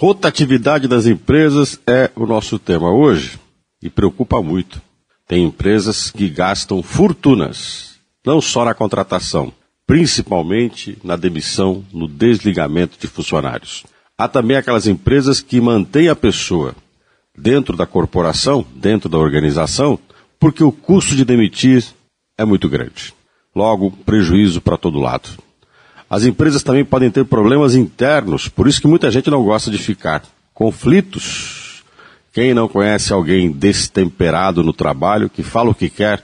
Rotatividade das empresas é o nosso tema hoje e preocupa muito. Tem empresas que gastam fortunas, não só na contratação, principalmente na demissão, no desligamento de funcionários. Há também aquelas empresas que mantêm a pessoa dentro da corporação, dentro da organização, porque o custo de demitir é muito grande. Logo, prejuízo para todo lado. As empresas também podem ter problemas internos, por isso que muita gente não gosta de ficar. Conflitos. Quem não conhece alguém destemperado no trabalho, que fala o que quer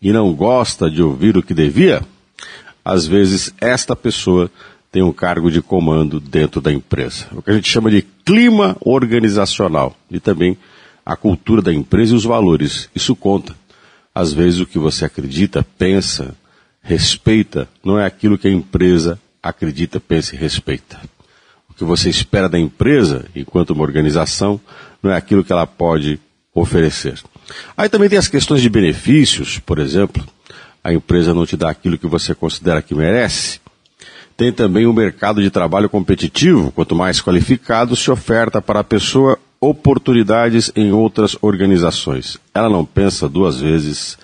e não gosta de ouvir o que devia? Às vezes, esta pessoa tem um cargo de comando dentro da empresa. O que a gente chama de clima organizacional e também a cultura da empresa e os valores. Isso conta. Às vezes, o que você acredita, pensa, respeita não é aquilo que a empresa acredita, pensa e respeita. O que você espera da empresa, enquanto uma organização, não é aquilo que ela pode oferecer. Aí também tem as questões de benefícios, por exemplo. A empresa não te dá aquilo que você considera que merece. Tem também o um mercado de trabalho competitivo. Quanto mais qualificado, se oferta para a pessoa oportunidades em outras organizações. Ela não pensa duas vezes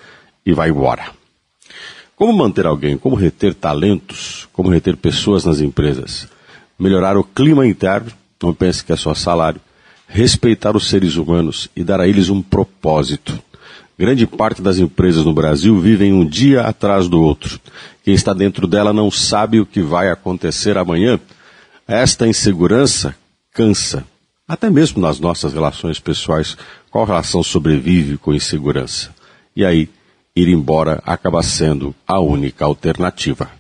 e vai embora. Como manter alguém? Como reter talentos? Como reter pessoas nas empresas? Melhorar o clima interno, não pense que é só salário. Respeitar os seres humanos e dar a eles um propósito. Grande parte das empresas no Brasil vivem um dia atrás do outro. Quem está dentro dela não sabe o que vai acontecer amanhã. Esta insegurança cansa. Até mesmo nas nossas relações pessoais, qual relação sobrevive com insegurança? E aí, ir embora acaba sendo a única alternativa.